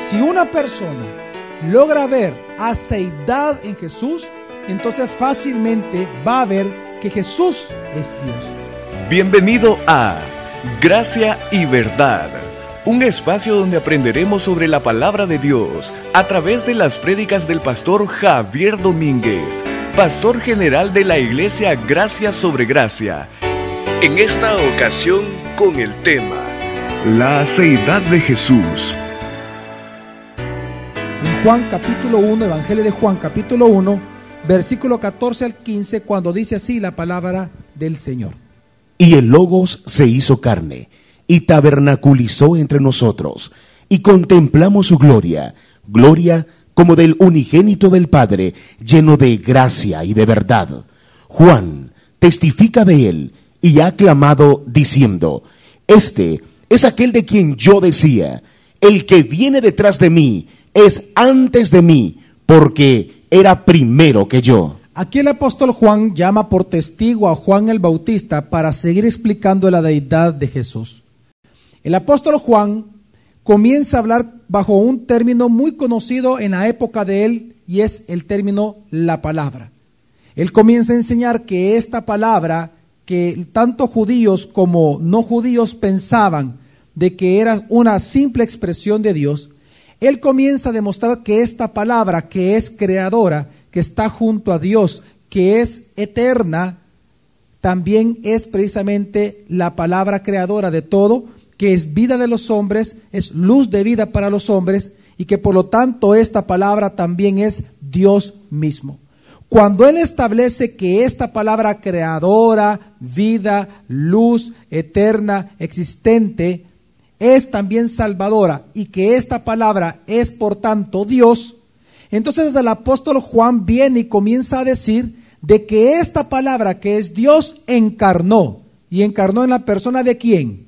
Si una persona logra ver aceidad en Jesús, entonces fácilmente va a ver que Jesús es Dios. Bienvenido a Gracia y Verdad, un espacio donde aprenderemos sobre la palabra de Dios a través de las prédicas del pastor Javier Domínguez, pastor general de la iglesia Gracia sobre Gracia. En esta ocasión con el tema La aceidad de Jesús. Juan capítulo 1, Evangelio de Juan capítulo 1, versículo 14 al 15, cuando dice así la palabra del Señor. Y el Logos se hizo carne y tabernaculizó entre nosotros, y contemplamos su gloria, gloria como del unigénito del Padre, lleno de gracia y de verdad. Juan testifica de él y ha clamado diciendo, Este es aquel de quien yo decía, el que viene detrás de mí es antes de mí, porque era primero que yo. Aquí el apóstol Juan llama por testigo a Juan el Bautista para seguir explicando la deidad de Jesús. El apóstol Juan comienza a hablar bajo un término muy conocido en la época de él y es el término la palabra. Él comienza a enseñar que esta palabra que tanto judíos como no judíos pensaban de que era una simple expresión de Dios, él comienza a demostrar que esta palabra que es creadora, que está junto a Dios, que es eterna, también es precisamente la palabra creadora de todo, que es vida de los hombres, es luz de vida para los hombres y que por lo tanto esta palabra también es Dios mismo. Cuando Él establece que esta palabra creadora, vida, luz, eterna, existente, es también salvadora y que esta palabra es por tanto Dios, entonces el apóstol Juan viene y comienza a decir de que esta palabra que es Dios encarnó y encarnó en la persona de quién?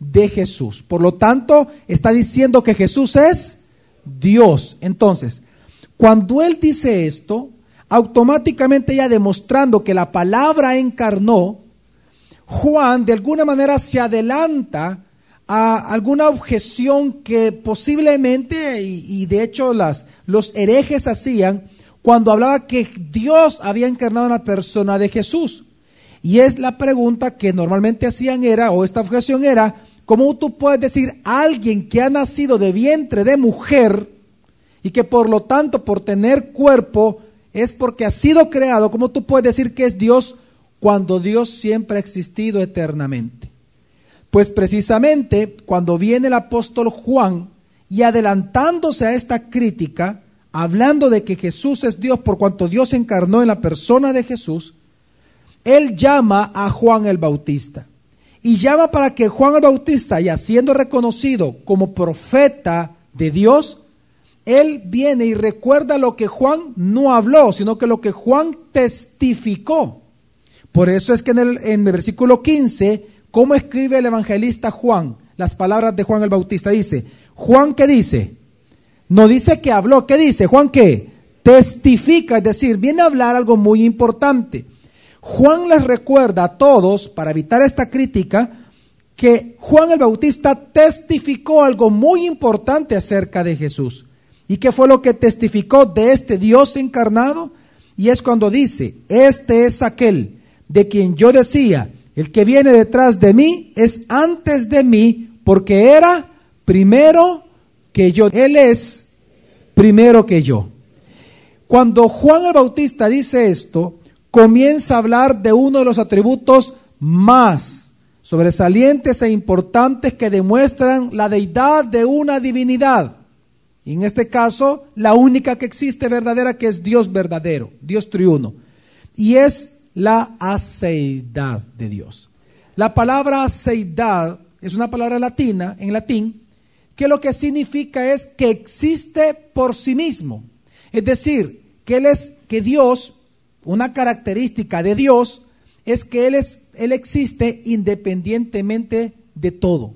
De Jesús. Por lo tanto, está diciendo que Jesús es Dios. Entonces, cuando él dice esto, automáticamente ya demostrando que la palabra encarnó, Juan de alguna manera se adelanta a alguna objeción que posiblemente, y, de hecho las, los herejes hacían, cuando hablaba que Dios había encarnado en la persona de Jesús. Y es la pregunta que normalmente hacían era, o esta objeción era, ¿cómo tú puedes decir alguien que ha nacido de vientre de mujer y que por lo tanto por tener cuerpo es porque ha sido creado, ¿cómo tú puedes decir que es Dios cuando Dios siempre ha existido eternamente? Pues precisamente cuando viene el apóstol Juan y adelantándose a esta crítica, hablando de que Jesús es Dios por cuanto Dios encarnó en la persona de Jesús, él llama a Juan el Bautista. Y llama para que Juan el Bautista, ya siendo reconocido como profeta de Dios, él viene y recuerda lo que Juan no habló, sino que lo que Juan testificó. Por eso es que en el, en el versículo 15 ¿Cómo escribe el evangelista Juan las palabras de Juan el Bautista? Dice, Juan qué dice? No dice que habló, ¿qué dice? Juan qué? Testifica, es decir, viene a hablar algo muy importante. Juan les recuerda a todos, para evitar esta crítica, que Juan el Bautista testificó algo muy importante acerca de Jesús. ¿Y qué fue lo que testificó de este Dios encarnado? Y es cuando dice, este es aquel de quien yo decía, el que viene detrás de mí es antes de mí porque era primero que yo. Él es primero que yo. Cuando Juan el Bautista dice esto, comienza a hablar de uno de los atributos más sobresalientes e importantes que demuestran la deidad de una divinidad. Y en este caso, la única que existe verdadera, que es Dios verdadero, Dios triuno. Y es la aceidad de Dios. La palabra aceidad es una palabra latina, en latín, que lo que significa es que existe por sí mismo. Es decir, que él es que Dios, una característica de Dios es que él es él existe independientemente de todo.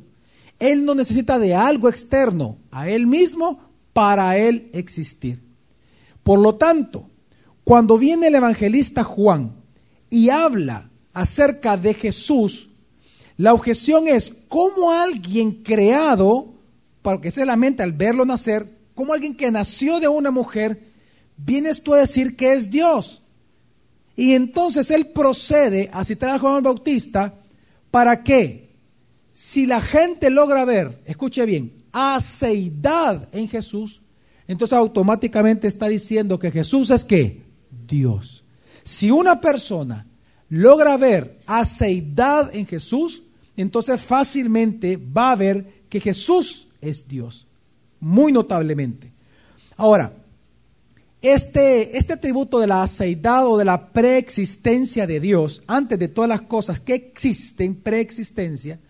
Él no necesita de algo externo a él mismo para él existir. Por lo tanto, cuando viene el evangelista Juan y habla acerca de Jesús, la objeción es cómo alguien creado porque se lamenta al verlo nacer, como alguien que nació de una mujer, vienes tú a decir que es Dios. Y entonces él procede a citar a Juan Bautista para que, si la gente logra ver, escuche bien, aceidad en Jesús, entonces automáticamente está diciendo que Jesús es que Dios. Si una persona logra ver aceidad en Jesús, entonces fácilmente va a ver que Jesús es Dios, muy notablemente. Ahora, este, este atributo de la aceidad o de la preexistencia de Dios, antes de todas las cosas que existen, preexistencia,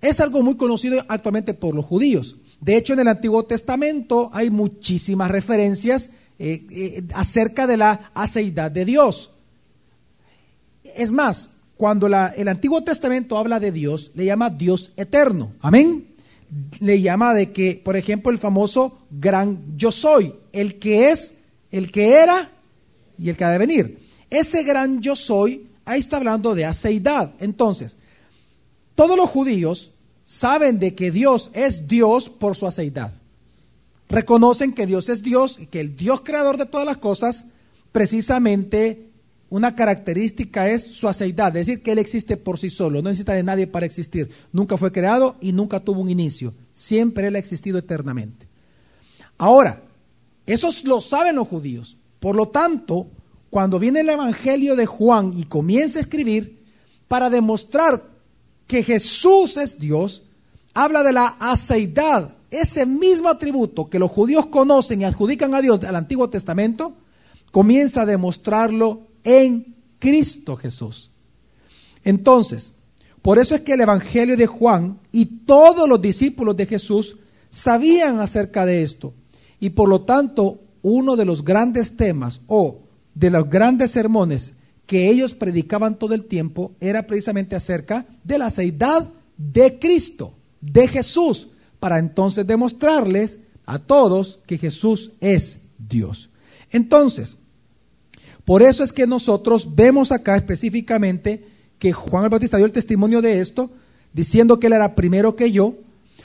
es algo muy conocido actualmente por los judíos. De hecho, en el Antiguo Testamento hay muchísimas referencias eh, eh, acerca de la aceidad de Dios. Es más, cuando el Antiguo Testamento habla de Dios, le llama Dios eterno. Amén. Le llama de que, por ejemplo, el famoso gran yo soy, el que es, el que era y el que ha de venir. Ese gran yo soy, ahí está hablando de aceidad. Entonces, todos los judíos saben de que Dios es Dios por su aceidad. Reconocen que Dios es Dios y que el Dios creador de todas las cosas precisamente una característica es su aceidad, es decir, que Él existe por sí solo, no necesita de nadie para existir. Nunca fue creado y nunca tuvo un inicio. Siempre Él ha existido eternamente. Ahora, eso lo saben los judíos. Por lo tanto, cuando viene el Evangelio de Juan y comienza a escribir, para demostrar que Jesús es Dios, habla de la aceidad, ese mismo atributo que los judíos conocen y adjudican a Dios al Antiguo Testamento, comienza a demostrarlo en Cristo Jesús. Entonces, por eso es que el Evangelio de Juan y todos los discípulos de Jesús sabían acerca de esto. Y por lo tanto, uno de los grandes temas o de los grandes sermones que ellos predicaban todo el tiempo era precisamente acerca de la aceidad de Cristo, de Jesús, para entonces demostrarles a todos que Jesús es Dios. Entonces, por eso es que nosotros vemos acá específicamente que Juan el Bautista dio el testimonio de esto, diciendo que él era primero que yo,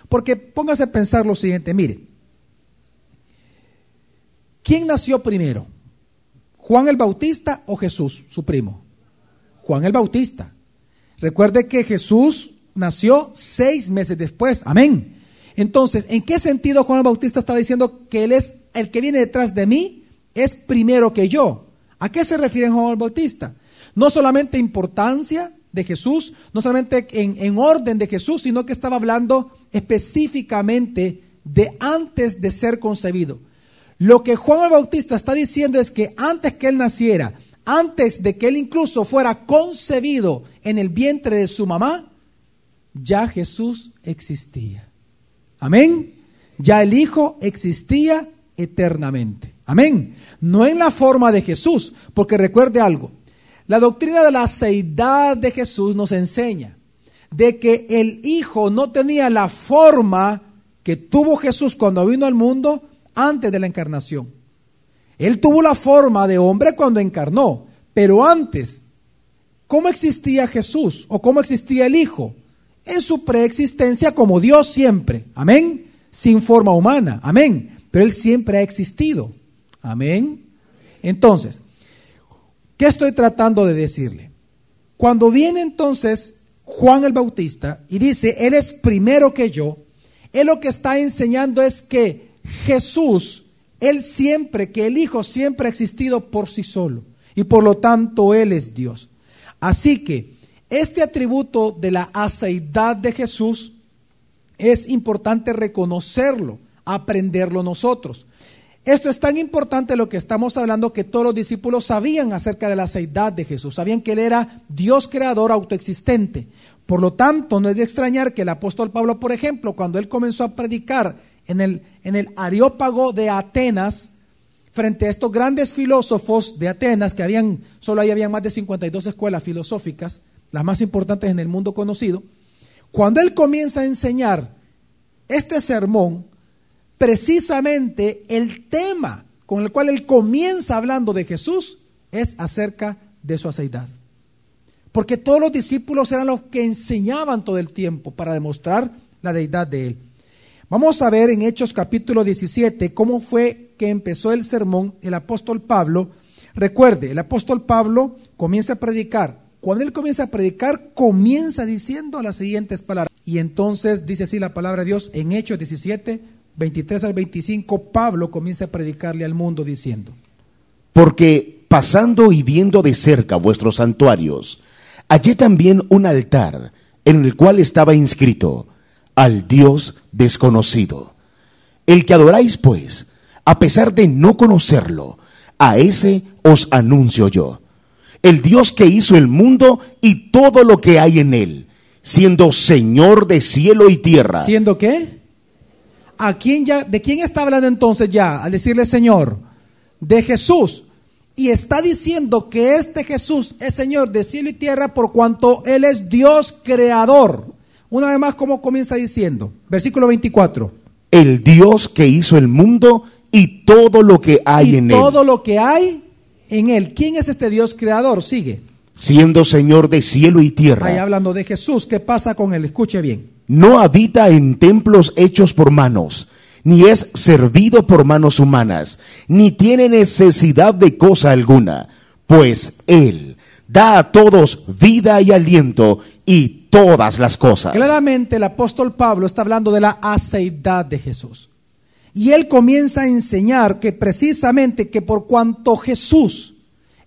porque póngase a pensar lo siguiente, mire, ¿quién nació primero? ¿Juan el Bautista o Jesús, su primo? Juan el Bautista. Recuerde que Jesús nació seis meses después, amén. Entonces, ¿en qué sentido Juan el Bautista estaba diciendo que él es el que viene detrás de mí, es primero que yo? ¿A qué se refiere Juan el Bautista? No solamente importancia de Jesús, no solamente en, en orden de Jesús, sino que estaba hablando específicamente de antes de ser concebido. Lo que Juan el Bautista está diciendo es que antes que él naciera, antes de que él incluso fuera concebido en el vientre de su mamá, ya Jesús existía. Amén. Ya el Hijo existía eternamente. Amén. No en la forma de Jesús, porque recuerde algo. La doctrina de la seidad de Jesús nos enseña de que el Hijo no tenía la forma que tuvo Jesús cuando vino al mundo antes de la encarnación. Él tuvo la forma de hombre cuando encarnó, pero antes, ¿cómo existía Jesús o cómo existía el Hijo? En su preexistencia como Dios siempre, amén, sin forma humana, amén, pero Él siempre ha existido. Amén. Entonces, ¿qué estoy tratando de decirle? Cuando viene entonces Juan el Bautista y dice, Él es primero que yo, Él lo que está enseñando es que Jesús, Él siempre, que el Hijo siempre ha existido por sí solo y por lo tanto Él es Dios. Así que este atributo de la aceidad de Jesús es importante reconocerlo, aprenderlo nosotros. Esto es tan importante lo que estamos hablando que todos los discípulos sabían acerca de la seidad de Jesús, sabían que Él era Dios creador autoexistente. Por lo tanto, no es de extrañar que el apóstol Pablo, por ejemplo, cuando él comenzó a predicar en el, en el Areópago de Atenas, frente a estos grandes filósofos de Atenas, que habían, solo ahí habían más de 52 escuelas filosóficas, las más importantes en el mundo conocido, cuando él comienza a enseñar este sermón, precisamente el tema con el cual él comienza hablando de Jesús es acerca de su aceidad. Porque todos los discípulos eran los que enseñaban todo el tiempo para demostrar la deidad de él. Vamos a ver en Hechos capítulo 17 cómo fue que empezó el sermón el apóstol Pablo. Recuerde, el apóstol Pablo comienza a predicar. Cuando él comienza a predicar, comienza diciendo las siguientes palabras. Y entonces dice así la palabra de Dios en Hechos 17, 23 al 25, Pablo comienza a predicarle al mundo diciendo. Porque pasando y viendo de cerca vuestros santuarios, hallé también un altar en el cual estaba inscrito al Dios desconocido. El que adoráis, pues, a pesar de no conocerlo, a ese os anuncio yo. El Dios que hizo el mundo y todo lo que hay en él, siendo Señor de cielo y tierra. ¿Siendo qué? ¿A quién ya, ¿De quién está hablando entonces ya al decirle Señor? De Jesús. Y está diciendo que este Jesús es Señor de cielo y tierra por cuanto Él es Dios creador. Una vez más, ¿cómo comienza diciendo? Versículo 24. El Dios que hizo el mundo y todo lo que hay y en todo él, lo que hay en Él. ¿Quién es este Dios creador? Sigue. siendo Señor de cielo y Ahí tierra. hablando de Jesús. ¿Qué pasa con Él? Escuche bien. No habita en templos hechos por manos, ni es servido por manos humanas, ni tiene necesidad de cosa alguna, pues Él da a todos vida y aliento y todas las cosas. Claramente el apóstol Pablo está hablando de la aceidad de Jesús. Y él comienza a enseñar que precisamente que por cuanto Jesús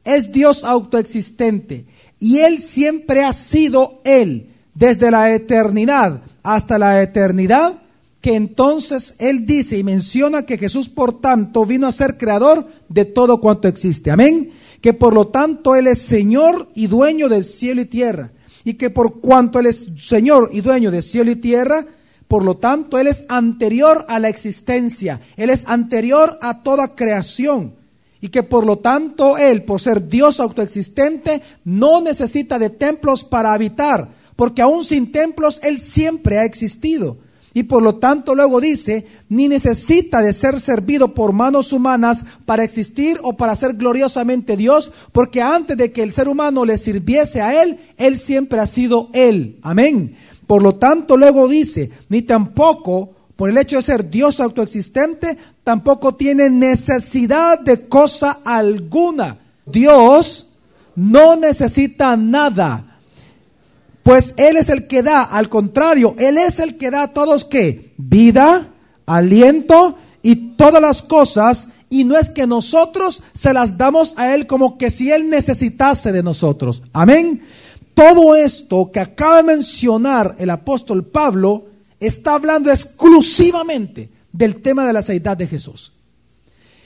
es Dios autoexistente y él siempre ha sido él desde la eternidad hasta la eternidad, que entonces él dice y menciona que Jesús por tanto vino a ser creador de todo cuanto existe. Amén. Que por lo tanto él es Señor y dueño del cielo y tierra. Y que por cuanto él es Señor y dueño de cielo y tierra, por lo tanto él es anterior a la existencia. Él es anterior a toda creación. Y que por lo tanto él, por ser Dios autoexistente, no necesita de templos para habitar, porque aún sin templos él siempre ha existido. Y por lo tanto luego dice, ni necesita de ser servido por manos humanas para existir o para ser gloriosamente Dios, porque antes de que el ser humano le sirviese a Él, Él siempre ha sido Él. Amén. Por lo tanto luego dice, ni tampoco, por el hecho de ser Dios autoexistente, tampoco tiene necesidad de cosa alguna. Dios no necesita nada. Pues Él es el que da, al contrario, Él es el que da a todos que vida, aliento y todas las cosas, y no es que nosotros se las damos a Él como que si Él necesitase de nosotros. Amén. Todo esto que acaba de mencionar el apóstol Pablo está hablando exclusivamente del tema de la seidad de Jesús.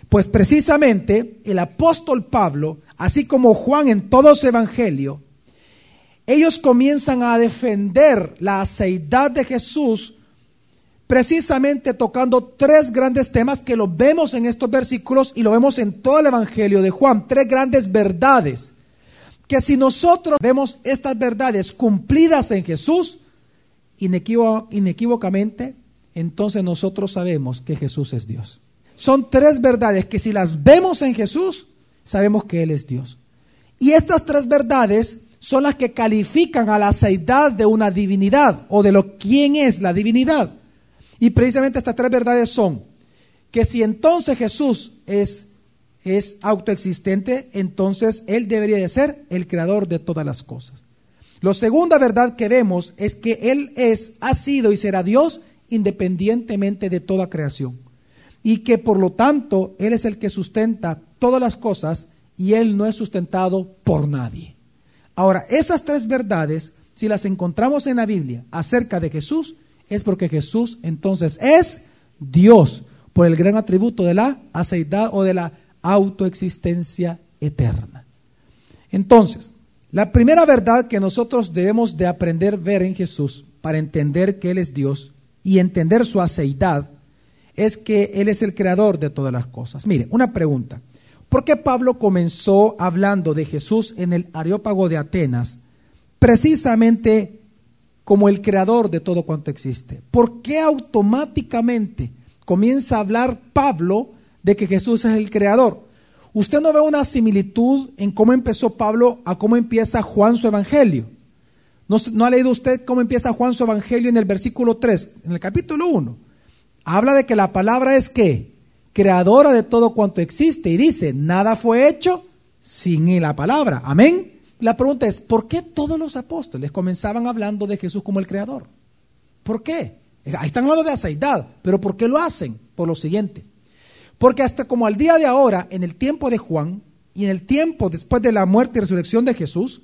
Pues precisamente el apóstol Pablo, así como Juan en todo su evangelio, ellos comienzan a defender la aceidad de Jesús precisamente tocando tres grandes temas que lo vemos en estos versículos y lo vemos en todo el Evangelio de Juan, tres grandes verdades, que si nosotros vemos estas verdades cumplidas en Jesús, inequívo- inequívocamente, entonces nosotros sabemos que Jesús es Dios. Son tres verdades que si las vemos en Jesús, sabemos que Él es Dios. Y estas tres verdades son las que califican a la seidad de una divinidad o de lo quién es la divinidad. Y precisamente estas tres verdades son que si entonces Jesús es, es autoexistente, entonces Él debería de ser el creador de todas las cosas. La segunda verdad que vemos es que Él es, ha sido y será Dios independientemente de toda creación. Y que por lo tanto Él es el que sustenta todas las cosas y Él no es sustentado por nadie. Ahora, esas tres verdades, si las encontramos en la Biblia acerca de Jesús, es porque Jesús entonces es Dios por el gran atributo de la aceidad o de la autoexistencia eterna. Entonces, la primera verdad que nosotros debemos de aprender a ver en Jesús para entender que Él es Dios y entender su aceidad es que Él es el creador de todas las cosas. Mire, una pregunta. ¿Por qué Pablo comenzó hablando de Jesús en el Areópago de Atenas precisamente como el creador de todo cuanto existe? ¿Por qué automáticamente comienza a hablar Pablo de que Jesús es el creador? ¿Usted no ve una similitud en cómo empezó Pablo a cómo empieza Juan su evangelio? ¿No, ha leído usted cómo empieza Juan su evangelio en el versículo 3, en el capítulo 1? habla de que la palabra es que creadora de todo cuanto existe y dice, nada fue hecho sin la palabra. Amén. La pregunta es, ¿por qué todos los apóstoles comenzaban hablando de Jesús como el creador? ¿Por qué? Ahí están hablando de aceidad, pero ¿por qué lo hacen? Por lo siguiente. Porque hasta como al día de ahora, en el tiempo de Juan y en el tiempo después de la muerte y resurrección de Jesús,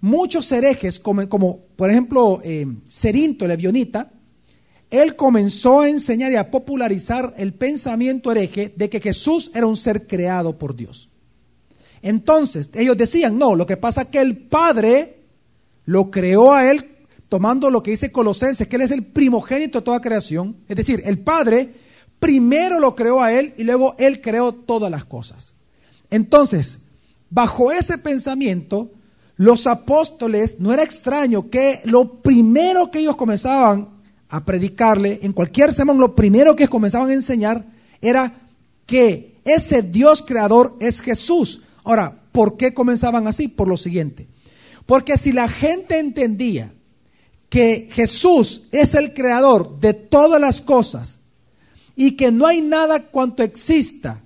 muchos herejes, como, por ejemplo eh, Cerinto, el él comenzó a enseñar y a popularizar el pensamiento hereje de que Jesús era un ser creado por Dios. Entonces, ellos decían, no, lo que pasa es que el Padre lo creó a él tomando lo que dice Colosenses, que él es el primogénito de toda creación. Es decir, el Padre primero lo creó a él y luego él creó todas las cosas. Entonces, bajo ese pensamiento, los apóstoles, no era extraño que lo primero que ellos comenzaban a predicarle, en cualquier sermón, lo primero que comenzaban a enseñar era que ese Dios creador es Jesús. Ahora, ¿por qué comenzaban así? Por lo siguiente. Porque si la gente entendía que Jesús es el creador de todas las cosas y que no hay nada cuanto exista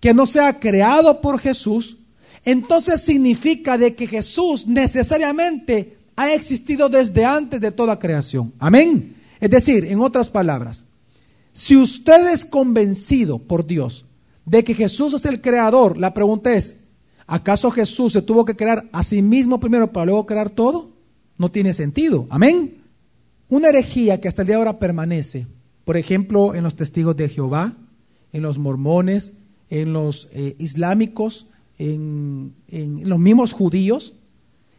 que no sea creado por Jesús, entonces significa de que Jesús necesariamente ha existido desde antes de toda creación. Amén. Es decir, en otras palabras, si usted es convencido por Dios de que Jesús es el creador, la pregunta es, ¿acaso Jesús se tuvo que crear a sí mismo primero para luego crear todo? No tiene sentido. Amén. Una herejía que hasta el día de ahora permanece, por ejemplo, en los testigos de Jehová, en los mormones, en los eh, islámicos, en, en los mismos judíos,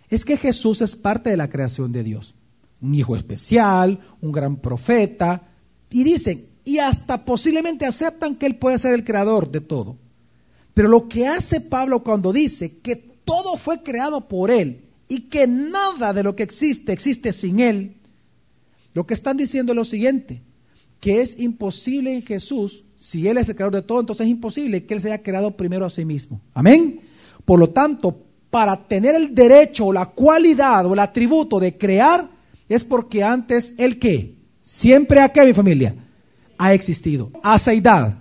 es que Jesús es parte de la creación de Dios. Un hijo especial, un gran profeta, y dicen, y hasta posiblemente aceptan que Él puede ser el creador de todo. Pero lo que hace Pablo cuando dice que todo fue creado por Él y que nada de lo que existe existe sin Él, lo que están diciendo es lo siguiente, que es imposible en Jesús si Él es el creador de todo, entonces es imposible que Él se haya creado primero a sí mismo. Amén. Por lo tanto, para tener el derecho o la cualidad o el atributo de crear, es porque antes Él qué? Siempre a qué, mi familia? Ha existido. Aceidad.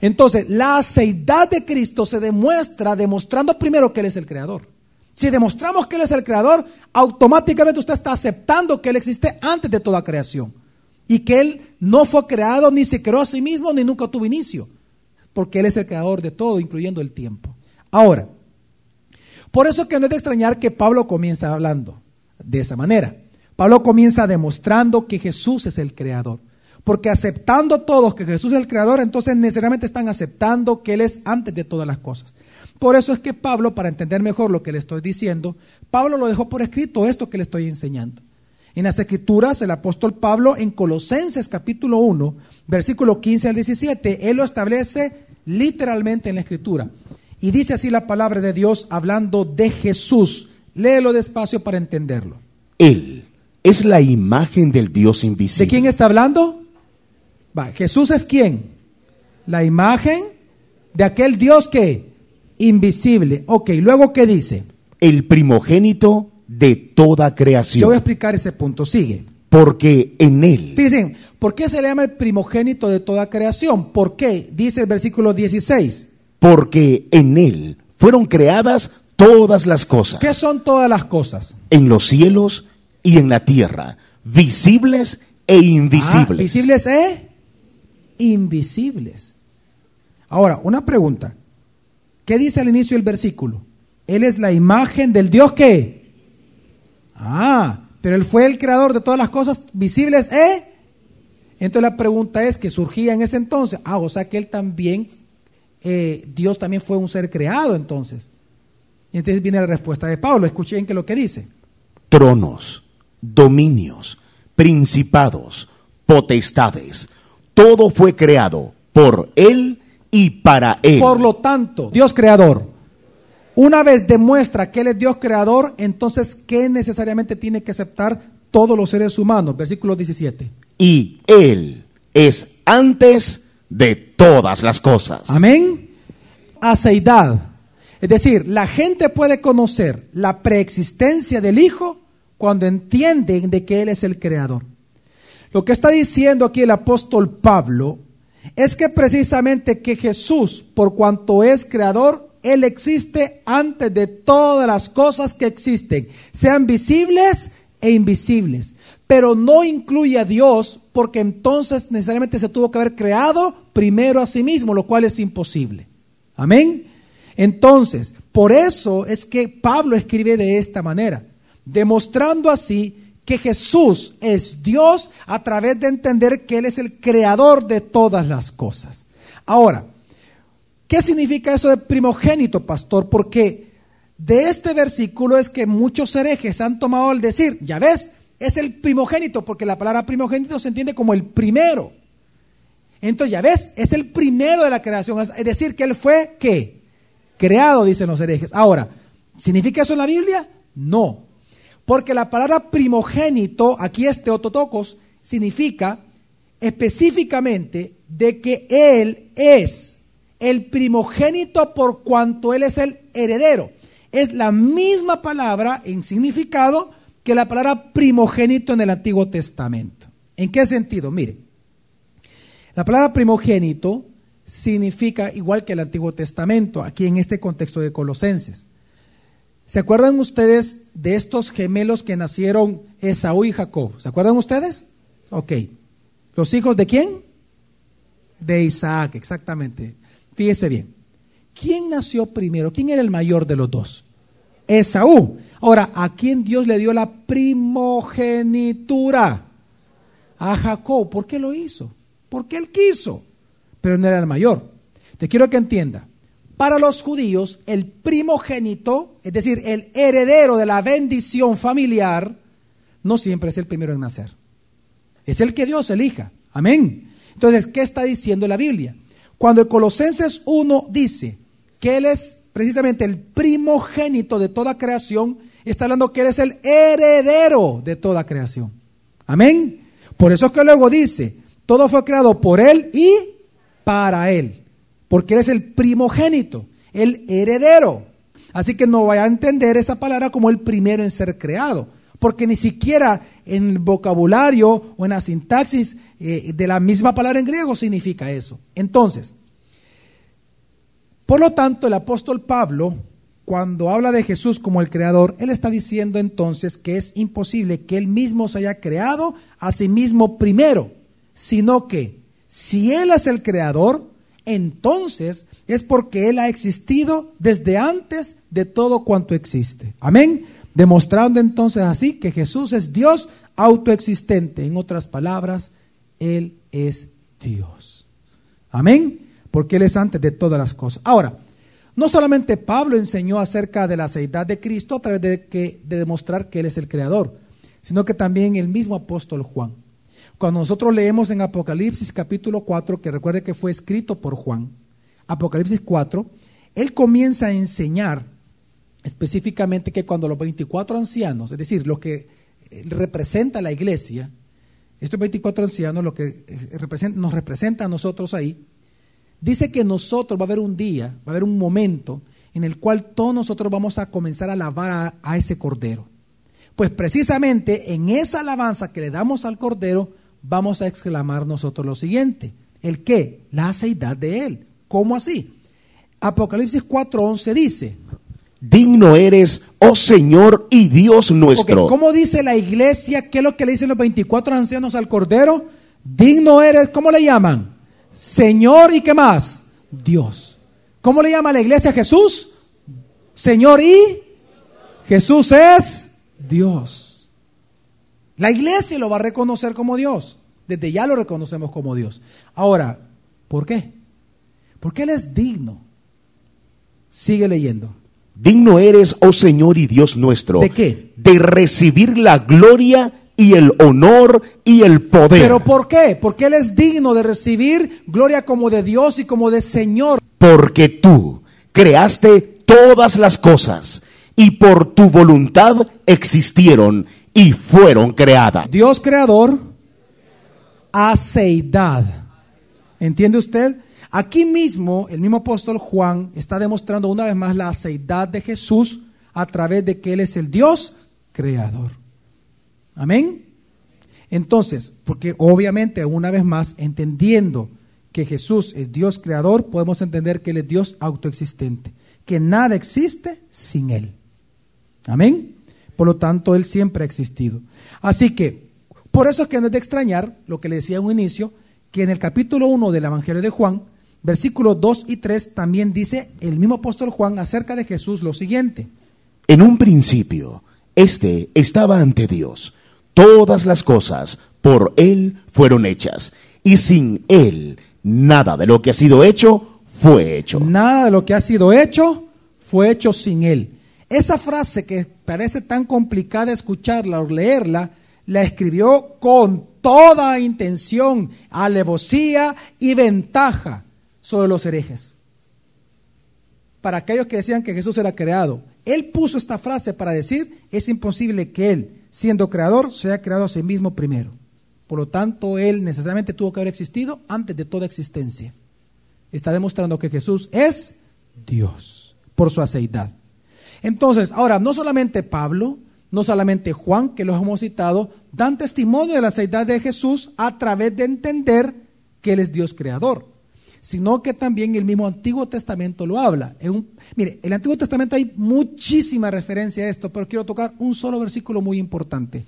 Entonces, la aceidad de Cristo se demuestra demostrando primero que Él es el creador. Si demostramos que Él es el creador, automáticamente usted está aceptando que Él existe antes de toda creación y que Él no fue creado ni se creó a sí mismo ni nunca tuvo inicio, porque Él es el creador de todo, incluyendo el tiempo. Ahora, por eso que no es de extrañar que Pablo comienza hablando de esa manera. Pablo comienza demostrando que Jesús es el creador. Porque aceptando todos que Jesús es el creador, entonces necesariamente están aceptando que Él es antes de todas las cosas. Por eso es que Pablo, para entender mejor lo que le estoy diciendo, Pablo lo dejó por escrito esto que le estoy enseñando. En las escrituras, el apóstol Pablo en Colosenses capítulo 1, versículo 15 al 17, él lo establece literalmente en la escritura. Y dice así la palabra de Dios hablando de Jesús. Léelo despacio para entenderlo. Él es la imagen del Dios invisible. ¿De quién está hablando? Va, Jesús es quién? La imagen de aquel Dios que invisible. Ok, luego ¿qué dice? El primogénito de toda creación. Yo voy a explicar ese punto. Sigue. Porque en él. Fíjense, ¿por qué se le llama el primogénito de toda creación? ¿Por qué? Dice el versículo 16. Porque en él fueron creadas todas las cosas. ¿Qué son todas las cosas? En los cielos y en la tierra, visibles e invisibles. Ah, visibles e invisibles. Ahora, una pregunta. ¿Qué dice al inicio del versículo? Él es la imagen del Dios que Ah, pero él fue el creador de todas las cosas visibles, ¿eh? Entonces la pregunta es que surgía en ese entonces, ah, o sea que él también, eh, Dios también fue un ser creado entonces. Y entonces viene la respuesta de Pablo, escuchen que lo que dice. Tronos, dominios, principados, potestades, todo fue creado por él y para él. Por lo tanto, Dios creador, una vez demuestra que Él es Dios creador, entonces, ¿qué necesariamente tiene que aceptar todos los seres humanos? Versículo 17. Y Él es antes de todas las cosas. Amén. Aceidad. Es decir, la gente puede conocer la preexistencia del Hijo cuando entienden de que Él es el creador. Lo que está diciendo aquí el apóstol Pablo es que precisamente que Jesús, por cuanto es creador, Él existe antes de todas las cosas que existen, sean visibles e invisibles. Pero no incluye a Dios porque entonces necesariamente se tuvo que haber creado primero a sí mismo, lo cual es imposible. Amén. Entonces, por eso es que Pablo escribe de esta manera, demostrando así que Jesús es Dios a través de entender que Él es el creador de todas las cosas. Ahora, ¿qué significa eso de primogénito, pastor? Porque de este versículo es que muchos herejes han tomado el decir, ya ves, es el primogénito, porque la palabra primogénito se entiende como el primero. Entonces, ya ves, es el primero de la creación, es decir, que Él fue, ¿qué? Creado, dicen los herejes. Ahora, ¿significa eso en la Biblia? No. Porque la palabra primogénito, aquí es teototocos, significa específicamente de que Él es el primogénito por cuanto Él es el heredero. Es la misma palabra en significado que la palabra primogénito en el Antiguo Testamento. ¿En qué sentido? Mire, la palabra primogénito significa igual que el Antiguo Testamento, aquí en este contexto de Colosenses. ¿Se acuerdan ustedes de estos gemelos que nacieron Esaú y Jacob? ¿Se acuerdan ustedes? Ok. ¿Los hijos de quién? De Isaac, exactamente. Fíjese bien. ¿Quién nació primero? ¿Quién era el mayor de los dos? Esaú. Ahora, ¿a quién Dios le dio la primogenitura? A Jacob. ¿Por qué lo hizo? Porque él quiso, pero no era el mayor. Te quiero que entienda. Para los judíos, el primogénito, es decir, el heredero de la bendición familiar, no siempre es el primero en nacer. Es el que Dios elija. Amén. Entonces, ¿qué está diciendo la Biblia? Cuando el Colosenses 1 dice que Él es precisamente el primogénito de toda creación, está hablando que Él es el heredero de toda creación. Amén. Por eso es que luego dice, todo fue creado por Él y para Él porque Él es el primogénito, el heredero. Así que no vaya a entender esa palabra como el primero en ser creado, porque ni siquiera en el vocabulario o en la sintaxis eh, de la misma palabra en griego significa eso. Entonces, por lo tanto, el apóstol Pablo, cuando habla de Jesús como el creador, él está diciendo entonces que es imposible que él mismo se haya creado a sí mismo primero, sino que si él es el creador, entonces es porque Él ha existido desde antes de todo cuanto existe. Amén. Demostrando entonces así que Jesús es Dios autoexistente. En otras palabras, Él es Dios. Amén. Porque Él es antes de todas las cosas. Ahora, no solamente Pablo enseñó acerca de la seidad de Cristo a través de, que, de demostrar que Él es el Creador, sino que también el mismo apóstol Juan. Cuando nosotros leemos en Apocalipsis capítulo 4, que recuerde que fue escrito por Juan, Apocalipsis 4, él comienza a enseñar específicamente que cuando los 24 ancianos, es decir, lo que eh, representa la iglesia, estos 24 ancianos, lo que eh, nos representa a nosotros ahí, dice que nosotros va a haber un día, va a haber un momento en el cual todos nosotros vamos a comenzar a alabar a, a ese cordero. Pues precisamente en esa alabanza que le damos al cordero, vamos a exclamar nosotros lo siguiente. ¿El qué? La aceidad de Él. ¿Cómo así? Apocalipsis 4:11 dice, Digno eres, oh Señor y Dios nuestro. ¿Cómo dice la iglesia? ¿Qué es lo que le dicen los 24 ancianos al Cordero? Digno eres, ¿cómo le llaman? Señor y qué más? Dios. ¿Cómo le llama la iglesia a Jesús? Señor y Jesús es Dios. La iglesia lo va a reconocer como Dios. Desde ya lo reconocemos como Dios. Ahora, ¿por qué? Porque Él es digno. Sigue leyendo. Digno eres, oh Señor y Dios nuestro. ¿De qué? De recibir la gloria y el honor y el poder. ¿Pero por qué? Porque Él es digno de recibir gloria como de Dios y como de Señor. Porque tú creaste todas las cosas y por tu voluntad existieron y fueron creadas. Dios creador, aceidad. ¿Entiende usted? Aquí mismo, el mismo apóstol Juan está demostrando una vez más la aceidad de Jesús a través de que Él es el Dios creador. Amén. Entonces, porque obviamente, una vez más, entendiendo que Jesús es Dios creador, podemos entender que Él es Dios autoexistente, que nada existe sin Él. Amén. Por lo tanto, Él siempre ha existido. Así que, por eso es que no es de extrañar lo que le decía en un inicio, que en el capítulo 1 del Evangelio de Juan, versículos 2 y 3, también dice el mismo apóstol Juan acerca de Jesús lo siguiente. En un principio, éste estaba ante Dios. Todas las cosas por Él fueron hechas, y sin Él nada de lo que ha sido hecho fue hecho. Nada de lo que ha sido hecho fue hecho sin Él. Esa frase que parece tan complicada escucharla o leerla, la escribió con toda intención, alevosía y ventaja sobre los herejes. Para aquellos que decían que Jesús era creado, Él puso esta frase para decir, es imposible que Él, siendo creador, se haya creado a sí mismo primero. Por lo tanto, Él necesariamente tuvo que haber existido antes de toda existencia. Está demostrando que Jesús es Dios por su aceidad. Entonces, ahora, no solamente Pablo, no solamente Juan, que los hemos citado, dan testimonio de la aceidad de Jesús a través de entender que Él es Dios creador, sino que también el mismo Antiguo Testamento lo habla. En un, mire, en el Antiguo Testamento hay muchísima referencia a esto, pero quiero tocar un solo versículo muy importante,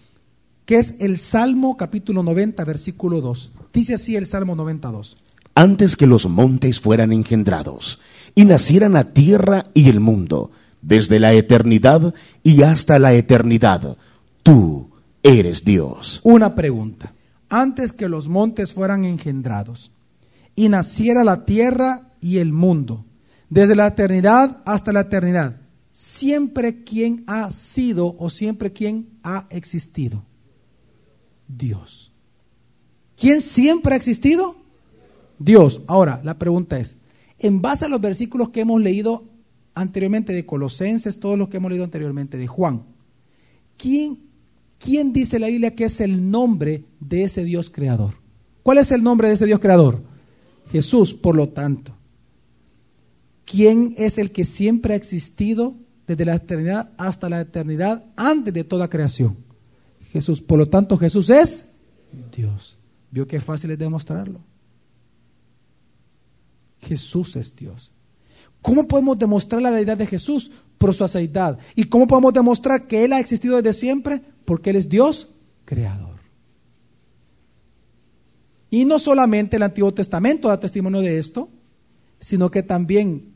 que es el Salmo capítulo 90, versículo 2. Dice así el Salmo 92. Antes que los montes fueran engendrados y nacieran la tierra y el mundo, desde la eternidad y hasta la eternidad. Tú eres Dios. Una pregunta. Antes que los montes fueran engendrados y naciera la tierra y el mundo, desde la eternidad hasta la eternidad, siempre quien ha sido o siempre quien ha existido. Dios. ¿Quién siempre ha existido? Dios. Ahora, la pregunta es, en base a los versículos que hemos leído anteriormente de Colosenses, todos los que hemos leído anteriormente de Juan. ¿Quién, ¿Quién dice la Biblia que es el nombre de ese Dios creador? ¿Cuál es el nombre de ese Dios creador? Jesús, por lo tanto. ¿Quién es el que siempre ha existido desde la eternidad hasta la eternidad antes de toda creación? Jesús. Por lo tanto, Jesús es Dios. ¿Vio qué fácil es demostrarlo? Jesús es Dios. ¿Cómo podemos demostrar la deidad de Jesús? Por su aceidad. ¿Y cómo podemos demostrar que Él ha existido desde siempre? Porque Él es Dios creador. Y no solamente el Antiguo Testamento da testimonio de esto, sino que también,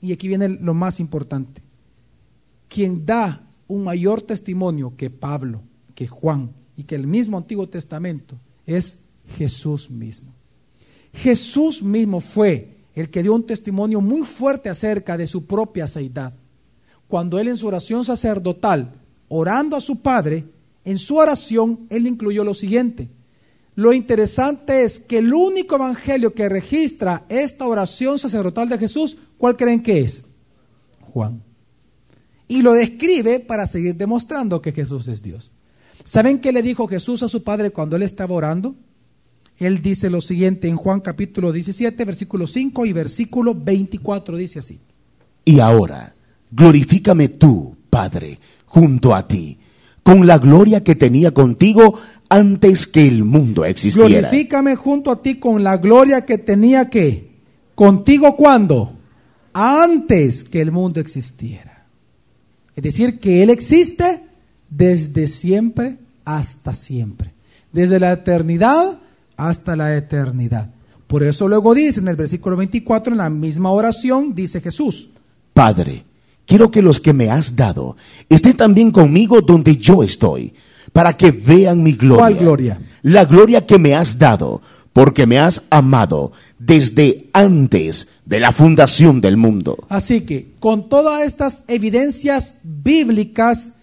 y aquí viene lo más importante, quien da un mayor testimonio que Pablo, que Juan y que el mismo Antiguo Testamento es Jesús mismo. Jesús mismo fue el que dio un testimonio muy fuerte acerca de su propia aceidad. Cuando él en su oración sacerdotal, orando a su Padre, en su oración él incluyó lo siguiente. Lo interesante es que el único evangelio que registra esta oración sacerdotal de Jesús, ¿cuál creen que es? Juan. Y lo describe para seguir demostrando que Jesús es Dios. ¿Saben qué le dijo Jesús a su Padre cuando él estaba orando? Él dice lo siguiente en Juan capítulo 17, versículo 5 y versículo 24, dice así. Y ahora, glorifícame tú, Padre, junto a ti, con la gloria que tenía contigo antes que el mundo existiera. Glorifícame junto a ti con la gloria que tenía que contigo cuando antes que el mundo existiera. Es decir, que Él existe desde siempre hasta siempre. Desde la eternidad hasta la eternidad. Por eso luego dice en el versículo 24, en la misma oración, dice Jesús. Padre, quiero que los que me has dado estén también conmigo donde yo estoy, para que vean mi gloria. ¿Cuál gloria? La gloria que me has dado, porque me has amado desde antes de la fundación del mundo. Así que, con todas estas evidencias bíblicas,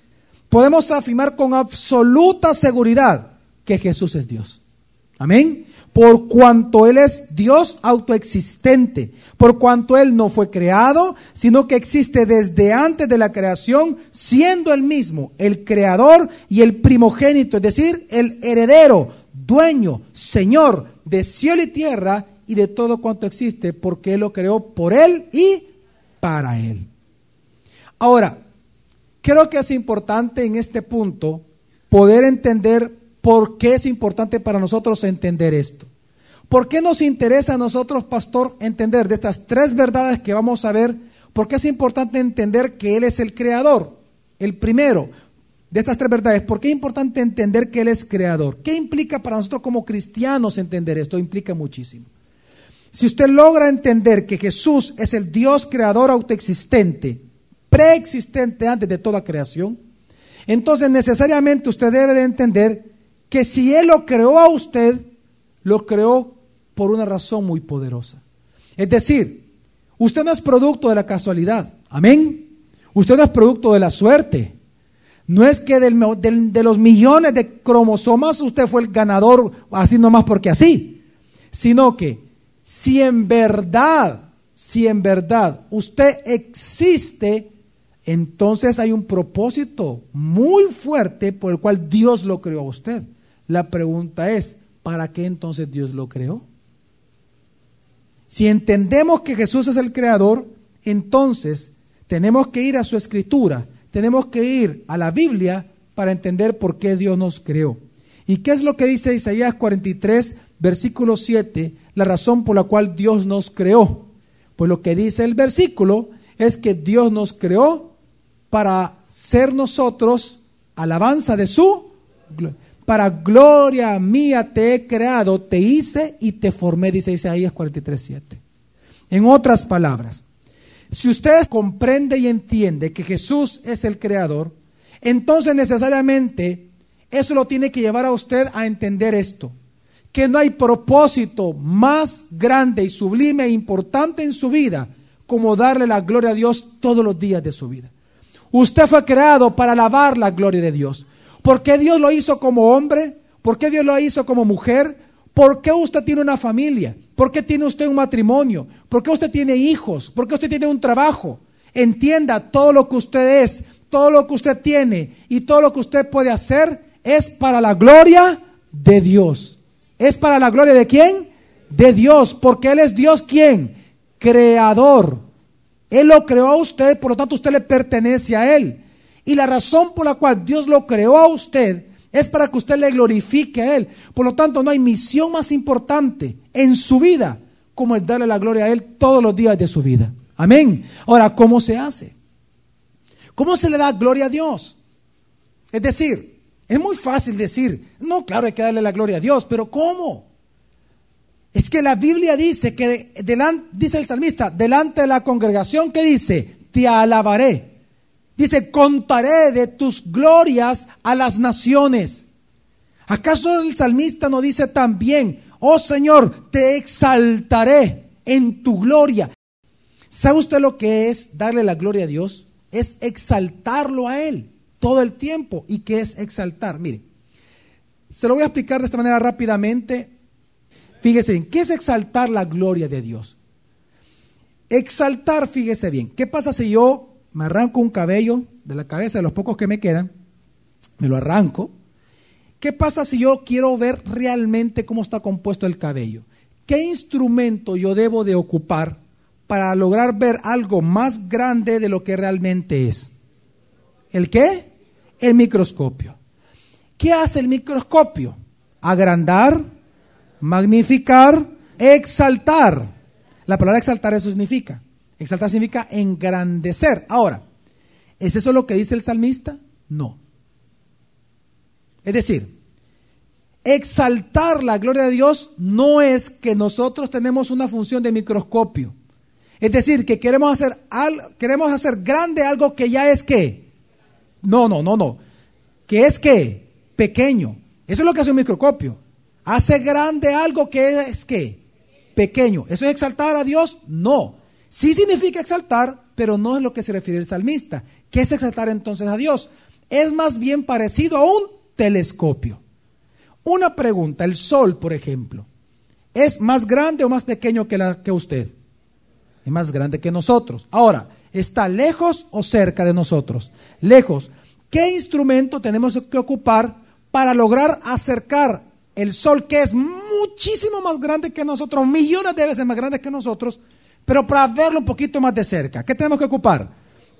podemos afirmar con absoluta seguridad que Jesús es Dios. Amén. Por cuanto Él es Dios autoexistente, por cuanto Él no fue creado, sino que existe desde antes de la creación, siendo Él mismo el creador y el primogénito, es decir, el heredero, dueño, señor de cielo y tierra y de todo cuanto existe, porque Él lo creó por Él y para Él. Ahora, creo que es importante en este punto poder entender ¿Por qué es importante para nosotros entender esto? ¿Por qué nos interesa a nosotros, pastor, entender de estas tres verdades que vamos a ver? ¿Por qué es importante entender que Él es el creador? El primero de estas tres verdades, ¿por qué es importante entender que Él es creador? ¿Qué implica para nosotros como cristianos entender esto? Implica muchísimo. Si usted logra entender que Jesús es el Dios creador autoexistente, preexistente antes de toda creación, entonces necesariamente usted debe de entender que si Él lo creó a usted, lo creó por una razón muy poderosa. Es decir, usted no es producto de la casualidad, amén. Usted no es producto de la suerte. No es que de los millones de cromosomas usted fue el ganador así nomás porque así, sino que si en verdad, si en verdad usted existe, entonces hay un propósito muy fuerte por el cual Dios lo creó a usted. La pregunta es, ¿para qué entonces Dios lo creó? Si entendemos que Jesús es el creador, entonces tenemos que ir a su escritura, tenemos que ir a la Biblia para entender por qué Dios nos creó. ¿Y qué es lo que dice Isaías 43, versículo 7? La razón por la cual Dios nos creó. Pues lo que dice el versículo es que Dios nos creó para ser nosotros alabanza de su gloria. Para gloria mía te he creado, te hice y te formé, dice Isaías 43.7. En otras palabras, si usted comprende y entiende que Jesús es el creador, entonces necesariamente eso lo tiene que llevar a usted a entender esto, que no hay propósito más grande y sublime e importante en su vida como darle la gloria a Dios todos los días de su vida. Usted fue creado para alabar la gloria de Dios. ¿Por qué Dios lo hizo como hombre? ¿Por qué Dios lo hizo como mujer? ¿Por qué usted tiene una familia? ¿Por qué tiene usted un matrimonio? ¿Por qué usted tiene hijos? ¿Por qué usted tiene un trabajo? Entienda, todo lo que usted es, todo lo que usted tiene y todo lo que usted puede hacer es para la gloria de Dios. ¿Es para la gloria de quién? De Dios, porque Él es Dios quién? Creador. Él lo creó a usted, por lo tanto usted le pertenece a Él. Y la razón por la cual Dios lo creó a usted es para que usted le glorifique a Él. Por lo tanto, no hay misión más importante en su vida como el darle la gloria a Él todos los días de su vida. Amén. Ahora, ¿cómo se hace? ¿Cómo se le da gloria a Dios? Es decir, es muy fácil decir, no, claro, hay que darle la gloria a Dios, pero ¿cómo? Es que la Biblia dice que, delante, dice el salmista, delante de la congregación que dice, te alabaré. Dice, contaré de tus glorias a las naciones. ¿Acaso el salmista no dice también, oh Señor, te exaltaré en tu gloria? ¿Sabe usted lo que es darle la gloria a Dios? Es exaltarlo a Él todo el tiempo. ¿Y qué es exaltar? Mire, se lo voy a explicar de esta manera rápidamente. Fíjese bien, ¿qué es exaltar la gloria de Dios? Exaltar, fíjese bien, ¿qué pasa si yo me arranco un cabello de la cabeza de los pocos que me quedan, me lo arranco. ¿Qué pasa si yo quiero ver realmente cómo está compuesto el cabello? ¿Qué instrumento yo debo de ocupar para lograr ver algo más grande de lo que realmente es? ¿El qué? El microscopio. ¿Qué hace el microscopio? Agrandar, magnificar, exaltar. La palabra exaltar eso significa. Exaltar significa engrandecer. Ahora, ¿es eso lo que dice el salmista? No. Es decir, exaltar la gloria de Dios no es que nosotros tenemos una función de microscopio. Es decir, que queremos hacer, queremos hacer grande algo que ya es que. No, no, no, no. Que es que pequeño. Eso es lo que hace un microscopio. Hace grande algo que es que pequeño. ¿Eso es exaltar a Dios? No. Sí significa exaltar, pero no es lo que se refiere el salmista. ¿Qué es exaltar entonces a Dios? Es más bien parecido a un telescopio. Una pregunta, el sol, por ejemplo, ¿es más grande o más pequeño que, la, que usted? Es más grande que nosotros. Ahora, ¿está lejos o cerca de nosotros? Lejos. ¿Qué instrumento tenemos que ocupar para lograr acercar el sol, que es muchísimo más grande que nosotros, millones de veces más grande que nosotros, pero para verlo un poquito más de cerca, ¿qué tenemos que ocupar?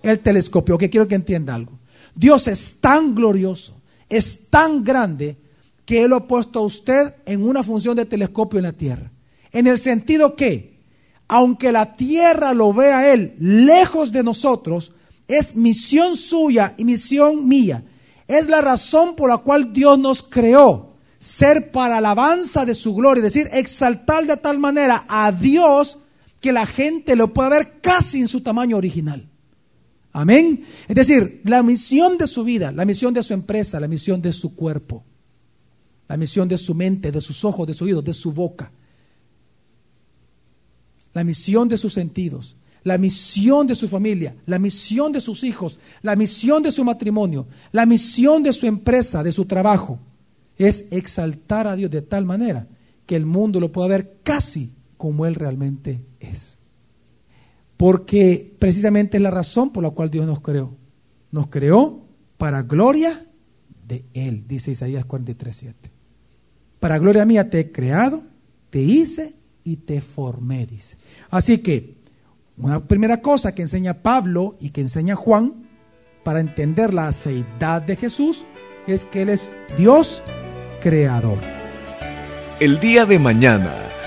El telescopio, que quiero que entienda algo. Dios es tan glorioso, es tan grande, que Él lo ha puesto a usted en una función de telescopio en la tierra. En el sentido que, aunque la tierra lo vea Él lejos de nosotros, es misión suya y misión mía. Es la razón por la cual Dios nos creó. Ser para alabanza de su gloria, es decir, exaltar de tal manera a Dios que la gente lo pueda ver casi en su tamaño original. Amén. Es decir, la misión de su vida, la misión de su empresa, la misión de su cuerpo, la misión de su mente, de sus ojos, de sus oídos, de su boca, la misión de sus sentidos, la misión de su familia, la misión de sus hijos, la misión de su matrimonio, la misión de su empresa, de su trabajo, es exaltar a Dios de tal manera que el mundo lo pueda ver casi como Él realmente Porque precisamente es la razón por la cual Dios nos creó. Nos creó para gloria de Él, dice Isaías 43, Para gloria mía te he creado, te hice y te formé, dice. Así que, una primera cosa que enseña Pablo y que enseña Juan para entender la seidad de Jesús es que Él es Dios creador. El día de mañana